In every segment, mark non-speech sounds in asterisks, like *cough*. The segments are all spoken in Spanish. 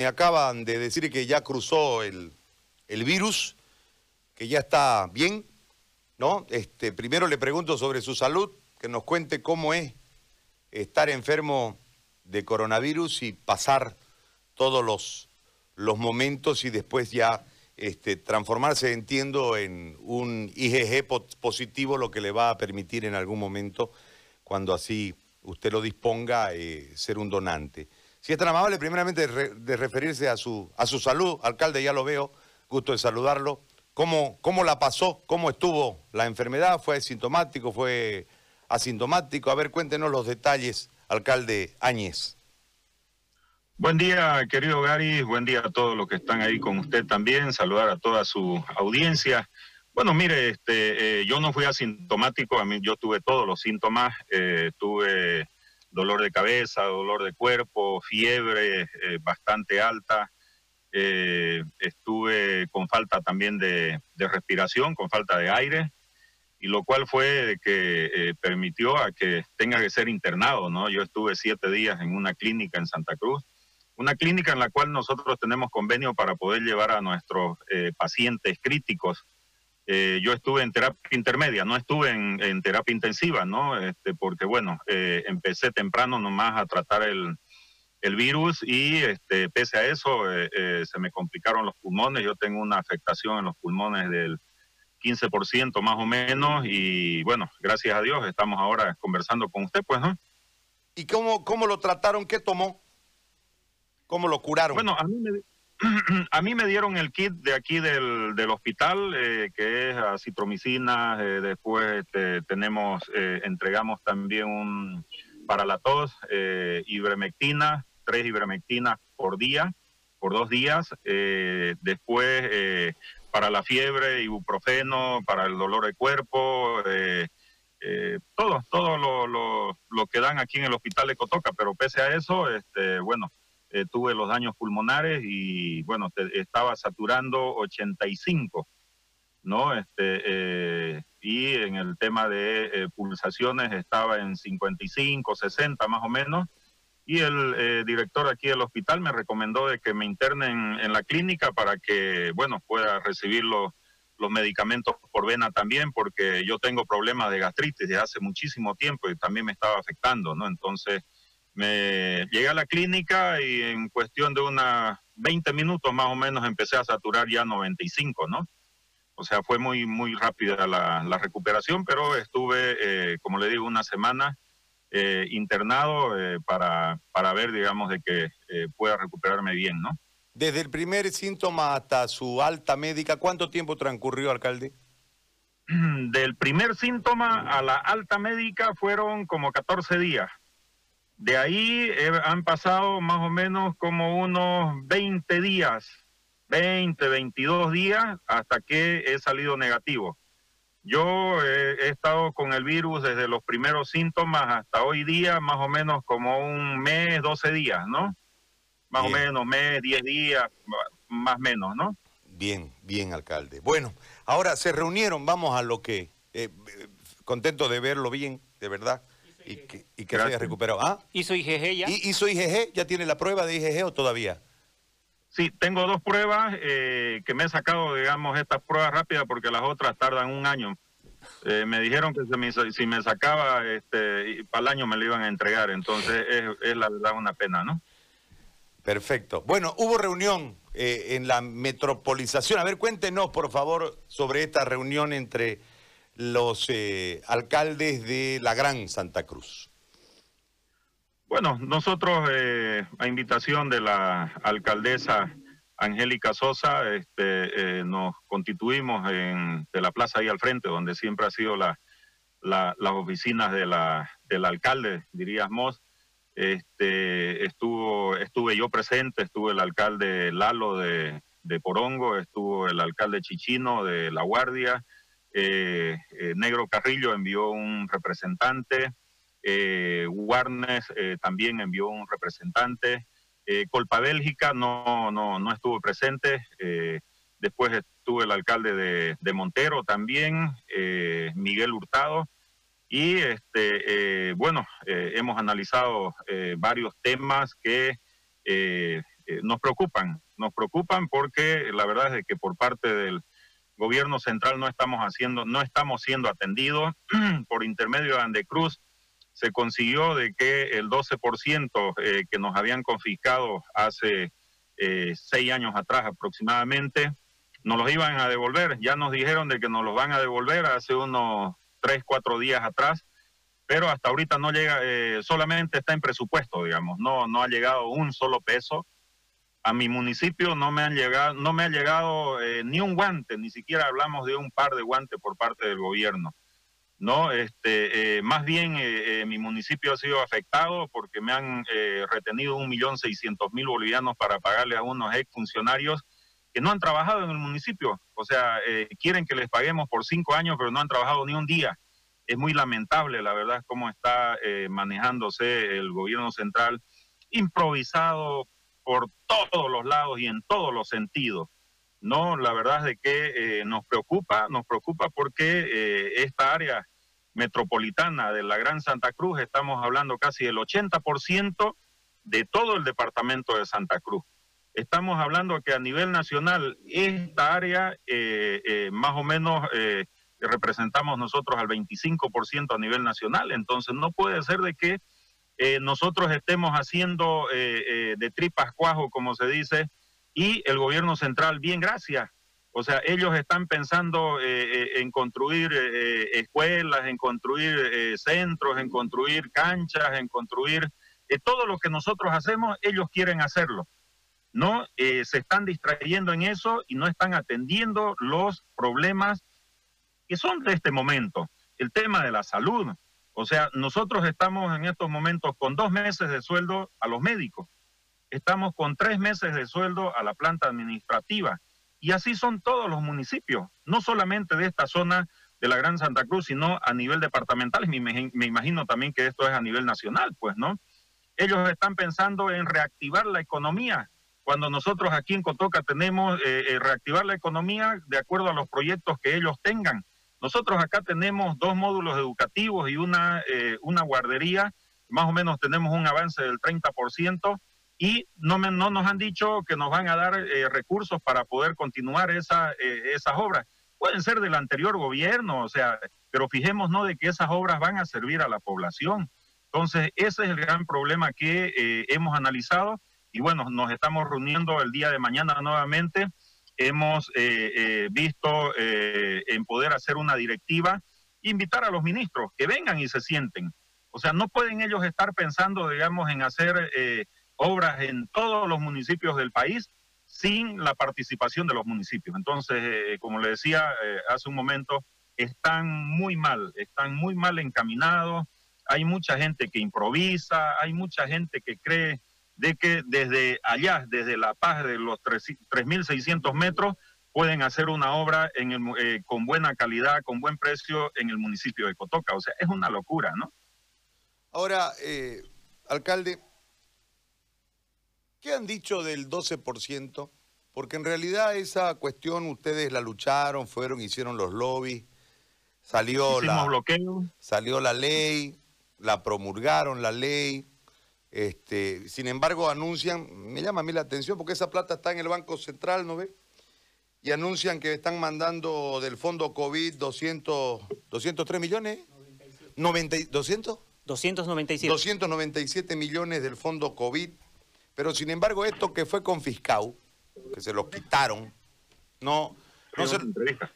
Me acaban de decir que ya cruzó el, el virus, que ya está bien, ¿no? Este, primero le pregunto sobre su salud, que nos cuente cómo es estar enfermo de coronavirus y pasar todos los, los momentos y después ya este, transformarse, entiendo, en un IgG positivo, lo que le va a permitir en algún momento, cuando así usted lo disponga, eh, ser un donante. Si es tan amable, primeramente de, referirse a su, a su salud, alcalde, ya lo veo, gusto de saludarlo. ¿Cómo, ¿Cómo la pasó? ¿Cómo estuvo la enfermedad? ¿Fue sintomático? ¿Fue asintomático? A ver, cuéntenos los detalles, alcalde Áñez. Buen día, querido Gary. Buen día a todos los que están ahí con usted también. Saludar a toda su audiencia. Bueno, mire, este, eh, yo no fui asintomático. A mí yo tuve todos los síntomas. Eh, tuve dolor de cabeza, dolor de cuerpo, fiebre eh, bastante alta. estuve con falta también de, de, respiración, con falta de aire, y lo cual fue que permitió a que tenga que ser internado, ¿no? Yo estuve siete días en una clínica en Santa Cruz una clínica en la cual nosotros tenemos convenio para poder llevar a nuestros eh, pacientes críticos. Eh, yo estuve en terapia intermedia, no estuve en, terapia intensiva, ¿no? Este, porque, bueno, eh, empecé temprano nomás a tratar el, virus y este, pese a eso se me complicaron los pulmones. Yo tengo una afectación en los pulmones del 15% más o menos y, bueno, gracias a Dios estamos ahora conversando con usted, pues, ¿no? ¿Y cómo, cómo lo trataron? ¿Qué tomó? ¿Cómo lo curaron? Bueno, a mí me, *clears throat* a mí me dieron el kit de aquí del, del hospital, eh, que es acitromicina, eh, después este, tenemos, eh, entregamos también un, para la tos, ivermectina, tres ivermectinas por día, por dos días, después para la fiebre, ibuprofeno, para el dolor de cuerpo, todo, todo lo, lo, lo, que dan aquí en el hospital de Cotoca, pero pese a eso, este, bueno, eh, tuve los daños pulmonares y bueno, estaba saturando 85, ¿no? Este, eh, y en el tema de eh, pulsaciones estaba en 55, 60 más o menos. Y el director aquí del hospital me recomendó de que me internen en la clínica para que, bueno, pueda recibir los, los medicamentos por vena también, porque yo tengo problemas de gastritis de hace muchísimo tiempo y también me estaba afectando, ¿no? Entonces, me llegué a la clínica y en cuestión de unas 20 minutos más o menos empecé a saturar ya 95, ¿no? O sea, fue muy, muy rápida la, recuperación, pero estuve, eh, como le digo, una semana eh, internado eh, para, para ver, digamos, de que pueda recuperarme bien, ¿no? Desde el primer síntoma hasta su alta médica, ¿cuánto tiempo transcurrió, alcalde? *clears throat* Del primer síntoma a la alta médica fueron como 14 días. De ahí eh, han pasado más o menos como unos 20 días, 20, 22 días hasta que he salido negativo. Yo eh, he estado con el virus desde los primeros síntomas hasta hoy día, más o menos como un mes, 12 días, ¿no? Más o menos, mes, 10 días, más o menos, ¿no? Bien, bien, alcalde. Bueno, ahora se reunieron, vamos a lo que... Eh, contento de verlo bien, de verdad y que, y que se haya recuperado. ¿Ah? ¿Hizo IgG ya? ¿Hizo IgG? ¿Ya tiene la prueba de IgG o todavía? Sí, tengo dos pruebas eh, que me he sacado, digamos, estas pruebas rápidas porque las otras tardan un año. Eh, me dijeron que si me sacaba este, para el año me lo iban a entregar, entonces es, la verdad una pena, ¿no? Perfecto. Bueno, hubo reunión eh, en la metropolización. A ver, cuéntenos, por favor, sobre esta reunión entre los eh, alcaldes de la Gran Santa Cruz? Bueno, nosotros, eh, a invitación de la alcaldesa Angélica Sosa, este, eh, nos constituimos en, de la plaza ahí al frente, donde siempre ha sido la, las oficinas de la, del alcalde, diríamos. Este, estuvo, estuve yo presente, estuvo el alcalde Lalo de, de Porongo, estuvo el alcalde Chichino de La Guardia, eh, eh, Negro Carrillo envió un representante, eh, Warnes también envió un representante, Colpa Bélgica no, no, no estuvo presente, después estuvo el alcalde de, de Montero también, Miguel Hurtado, y este, bueno, hemos analizado varios temas que nos preocupan, nos preocupan porque la verdad es que por parte del gobierno central no estamos haciendo, no estamos siendo atendidos *clears throat* por intermedio de Andecruz se consiguió de que el 12% eh, que nos habían confiscado hace eh, seis años atrás aproximadamente, nos los iban a devolver. Ya nos dijeron de que nos los van a devolver hace unos tres, cuatro días atrás, pero hasta ahorita no llega, eh, solamente está en presupuesto, digamos, no, no ha llegado un solo peso. A mi municipio no me han llegado, no me ha llegado ni un guante, ni siquiera hablamos de un par de guantes por parte del gobierno. ¿no? Este, eh, más bien eh, eh, mi municipio ha sido afectado porque me han retenido un millón seiscientos mil bolivianos para pagarle a unos exfuncionarios que no han trabajado en el municipio. O sea, quieren que les paguemos por cinco años, pero no han trabajado ni un día. Es muy lamentable, la verdad, cómo está manejándose el gobierno central, improvisado por todos los lados y en todos los sentidos. No, la verdad es que nos preocupa, nos preocupa porque esta área metropolitana de la Gran Santa Cruz, estamos hablando casi del 80% de todo el departamento de Santa Cruz. Estamos hablando que a nivel nacional esta área eh, eh, más o menos eh, representamos nosotros al 25% a nivel nacional, entonces no puede ser de que nosotros estemos haciendo de tripas cuajo, como se dice, y el gobierno central, bien, gracias, o sea, ellos están pensando eh, eh, en construir eh, escuelas, en construir centros, en construir canchas, en construir todo lo que nosotros hacemos, ellos quieren hacerlo. No se están distrayendo en eso y no están atendiendo los problemas que son de este momento. El tema de la salud. O sea, nosotros estamos en estos momentos con dos meses de sueldo a los médicos. Estamos con tres meses de sueldo a la planta administrativa y así son todos los municipios, no solamente de esta zona de la Gran Santa Cruz, sino a nivel departamental. Me, imagino también que esto es a nivel nacional, pues, ¿no? Ellos están pensando en reactivar la economía. Cuando nosotros aquí en Cotoca tenemos eh, eh, reactivar la economía de acuerdo a los proyectos que ellos tengan. Nosotros acá tenemos dos módulos educativos y una, eh, una guardería. Más o menos tenemos un avance del 30% y no, no nos han dicho que nos van a dar eh, recursos para poder continuar eh, esas obras. Pueden ser del anterior gobierno, o sea, pero fijémonos de que esas obras van a servir a la población. Entonces, ese es el gran problema que eh, hemos analizado y bueno, nos estamos reuniendo el día de mañana nuevamente. Hemos visto en poder hacer una directiva, invitar a los ministros que vengan y se sienten. O sea, no pueden ellos estar pensando, digamos, en hacer obras en todos los municipios del país sin la participación de los municipios. Entonces, eh, como le decía eh, hace un momento, están muy mal, están muy mal encaminados. Hay mucha gente que improvisa, hay mucha gente que cree de que desde allá, desde La Paz, de los 3.600 metros, pueden hacer una obra en eh, con buena calidad, con buen precio en el municipio de Cotoca. O sea, es una locura, ¿no? Ahora, alcalde, ¿Qué han dicho del 12%? Porque en realidad esa cuestión ustedes la lucharon, fueron, hicieron los lobbies, salió la, salió la ley, la promulgaron la ley. Este, sin embargo, anuncian, me llama a mí la atención porque esa plata está en el Banco Central, ¿no ve? Y anuncian que están mandando del fondo COVID 200, 203 millones. 90, ¿200? 297. 297 millones del fondo COVID pero sin embargo, esto que fue confiscado, que se los quitaron, no,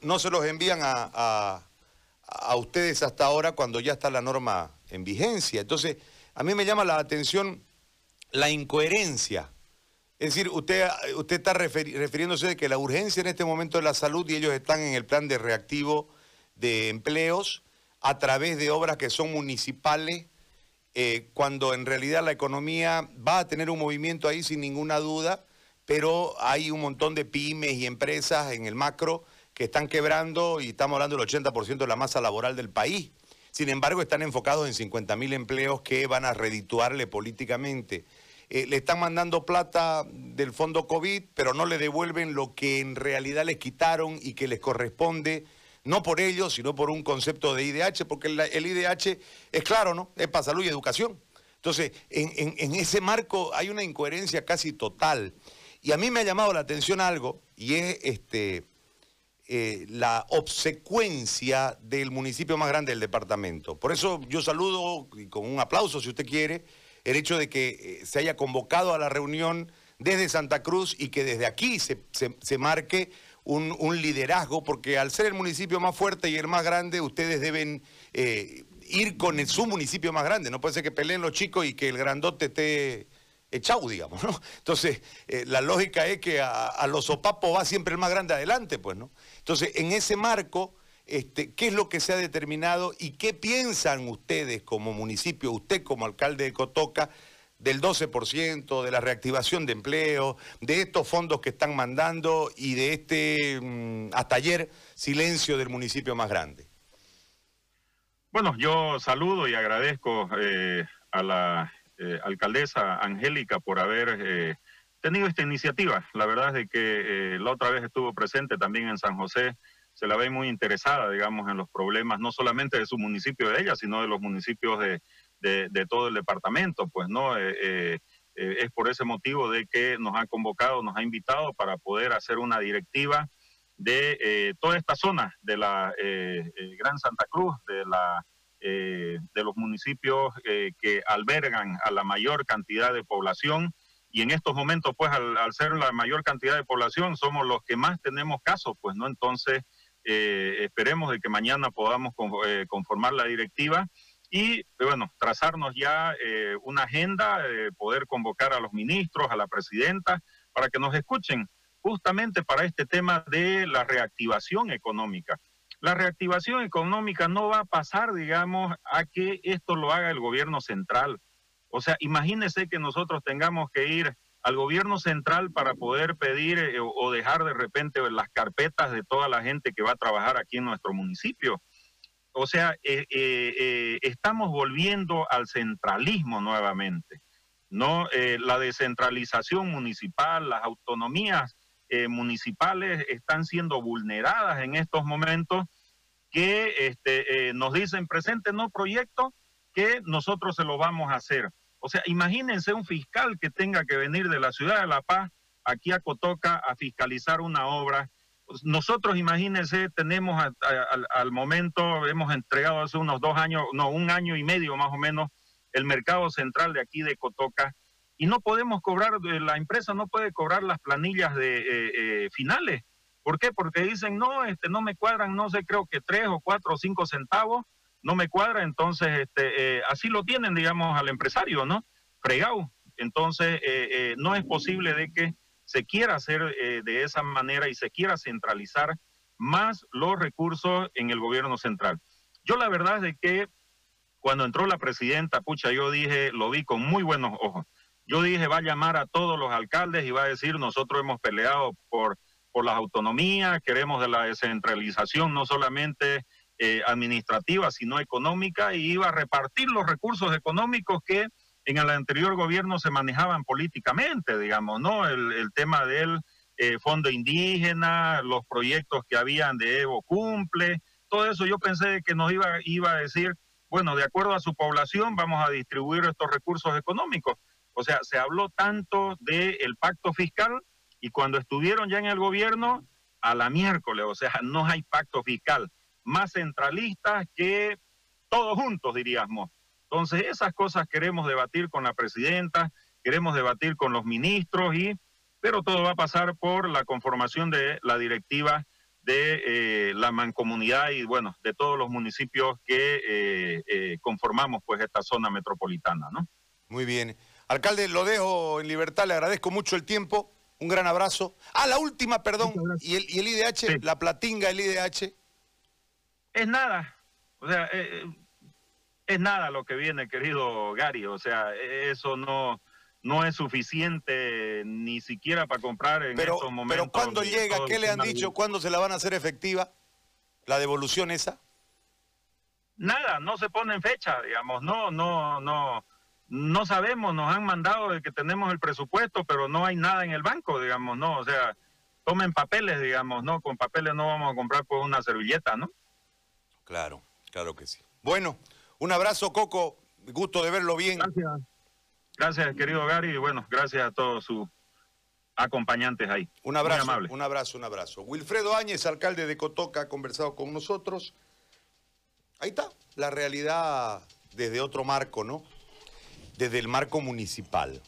no, se, los envían a, ustedes hasta ahora cuando ya está la norma en vigencia. Entonces, a mí me llama la atención la incoherencia. Es decir, usted, usted está refiriéndose de que la urgencia en este momento es la salud y ellos están en el plan de reactivo de empleos a través de obras que son municipales eh, cuando en realidad la economía va a tener un movimiento ahí sin ninguna duda, pero hay un montón de pymes y empresas en el macro que están quebrando y estamos hablando del 80% de la masa laboral del país. Sin embargo, están enfocados en 50.000 empleos que van a redituarle políticamente. Eh, le están mandando plata del fondo COVID, pero no le devuelven lo que en realidad les quitaron y que les corresponde no por ellos, sino por un concepto de IDH, porque el IDH es claro, ¿no? Es para salud y educación. Entonces, en, ese marco hay una incoherencia casi total. Y a mí me ha llamado la atención algo, y es este, eh, la obsecuencia del municipio más grande del departamento. Por eso yo saludo, y con un aplauso si usted quiere, el hecho de que eh, se haya convocado a la reunión desde Santa Cruz y que desde aquí se, marque un, liderazgo, porque al ser el municipio más fuerte y el más grande, ustedes deben eh, ir con el, su municipio más grande. No puede ser que peleen los chicos y que el grandote esté echado, digamos, ¿no? Entonces, eh, la lógica es que a, los opapos va siempre el más grande adelante, pues, ¿no? Entonces, en ese marco, este, ¿qué es lo que se ha determinado y qué piensan ustedes como municipio, usted como alcalde de Cotoca, del 12%, de la reactivación de empleo, de estos fondos que están mandando y de este, mm, hasta ayer, silencio del municipio más grande? Bueno, yo saludo y agradezco eh, a la eh, alcaldesa Angélica por haber eh, tenido esta iniciativa. La verdad es de que la otra vez estuvo presente también en San José, se la ve muy interesada, digamos, en los problemas, no solamente de su municipio de ella, sino de los municipios de, de, todo el departamento, pues, ¿no? es por ese motivo de que nos ha convocado, nos ha invitado para poder hacer una directiva de eh, toda esta zona de la eh, eh, Gran Santa Cruz, de, la, de los municipios que albergan a la mayor cantidad de población. Y en estos momentos, pues al, ser la mayor cantidad de población, somos los que más tenemos casos, pues, ¿no? Entonces, esperemos de que mañana podamos conformar la directiva y, bueno, trazarnos ya una agenda, poder convocar a los ministros, a la presidenta, para que nos escuchen justamente para este tema de la reactivación económica. La reactivación económica no va a pasar, digamos, a que esto lo haga el gobierno central. O sea, imagínese que nosotros tengamos que ir al gobierno central para poder pedir eh, o dejar de repente las carpetas de toda la gente que va a trabajar aquí en nuestro municipio. O sea, eh, eh, estamos volviendo al centralismo nuevamente. No, la descentralización municipal, las autonomías municipales están siendo vulneradas en estos momentos que este, eh, nos dicen no proyecto que nosotros se lo vamos a hacer. O sea, imagínense un fiscal que tenga que venir de la ciudad de La Paz aquí a Cotoca a fiscalizar una obra. Pues nosotros, imagínense, tenemos al momento, hemos entregado hace unos dos años, no, un año y medio más o menos, el mercado central de aquí de Cotoca y no podemos cobrar, eh, la empresa no puede cobrar las planillas de eh, finales. ¿Por qué? Porque dicen, no, este, no me cuadran, no sé, creo que tres o cuatro o cinco centavos, no me cuadra, entonces este, así lo tienen, digamos, al empresario, ¿no? Fregado. Entonces, no es posible de que se quiera hacer de esa manera y se quiera centralizar más los recursos en el gobierno central. Yo la verdad es que cuando entró la presidenta, pucha, yo dije, lo vi con muy buenos ojos yo dije, va a llamar a todos los alcaldes y va a decir, nosotros hemos peleado por, por las autonomías, queremos de la descentralización, no solamente eh, administrativa, sino económica, y iba a repartir los recursos económicos que en el anterior gobierno se manejaban políticamente, digamos, ¿no? El, tema del eh, fondo indígena, los proyectos que habían de Evo Cumple, todo eso yo pensé que nos iba, iba a decir, bueno, de acuerdo a su población vamos a distribuir estos recursos económicos o sea, se habló tanto del pacto fiscal y cuando estuvieron ya en el gobierno, a la miércoles, o sea, no hay pacto fiscal. Más centralistas que todos juntos, diríamos. Entonces, esas cosas queremos debatir con la presidenta, queremos debatir con los ministros, y, pero todo va a pasar por la conformación de la directiva de eh, la mancomunidad y, bueno, de todos los municipios que eh, eh, conformamos pues esta zona metropolitana, ¿no? Muy bien. Alcalde, lo dejo en libertad, le agradezco mucho el tiempo. Un gran abrazo. Ah, la última, perdón. ¿Y el, IDH? ¿La platinga, el IDH? Es nada. O sea, eh, eh, es nada lo que viene, querido Gary. O sea, e, eso no, no es suficiente ni siquiera para comprar en estos momentos. Pero ¿cuándo llega? ¿Qué le han dicho? ¿Cuándo se la van a hacer efectiva? ¿La devolución esa? Nada, no se pone en fecha, digamos. No, no, no no sabemos, nos han mandado de que tenemos el presupuesto, pero no hay nada en el banco, digamos, ¿no? O sea, tomen papeles, digamos, ¿no? Con papeles no vamos a comprar pues una servilleta, ¿no? Claro, claro que sí. Bueno, un abrazo, Coco. Gusto de verlo bien. Gracias. Gracias, querido Gary, y bueno, gracias a todos sus acompañantes ahí. Un abrazo, un abrazo, un abrazo. Wilfredo Áñez, alcalde de Cotoca, ha conversado con nosotros. Ahí está, la realidad desde otro marco, ¿no? Desde el marco municipal.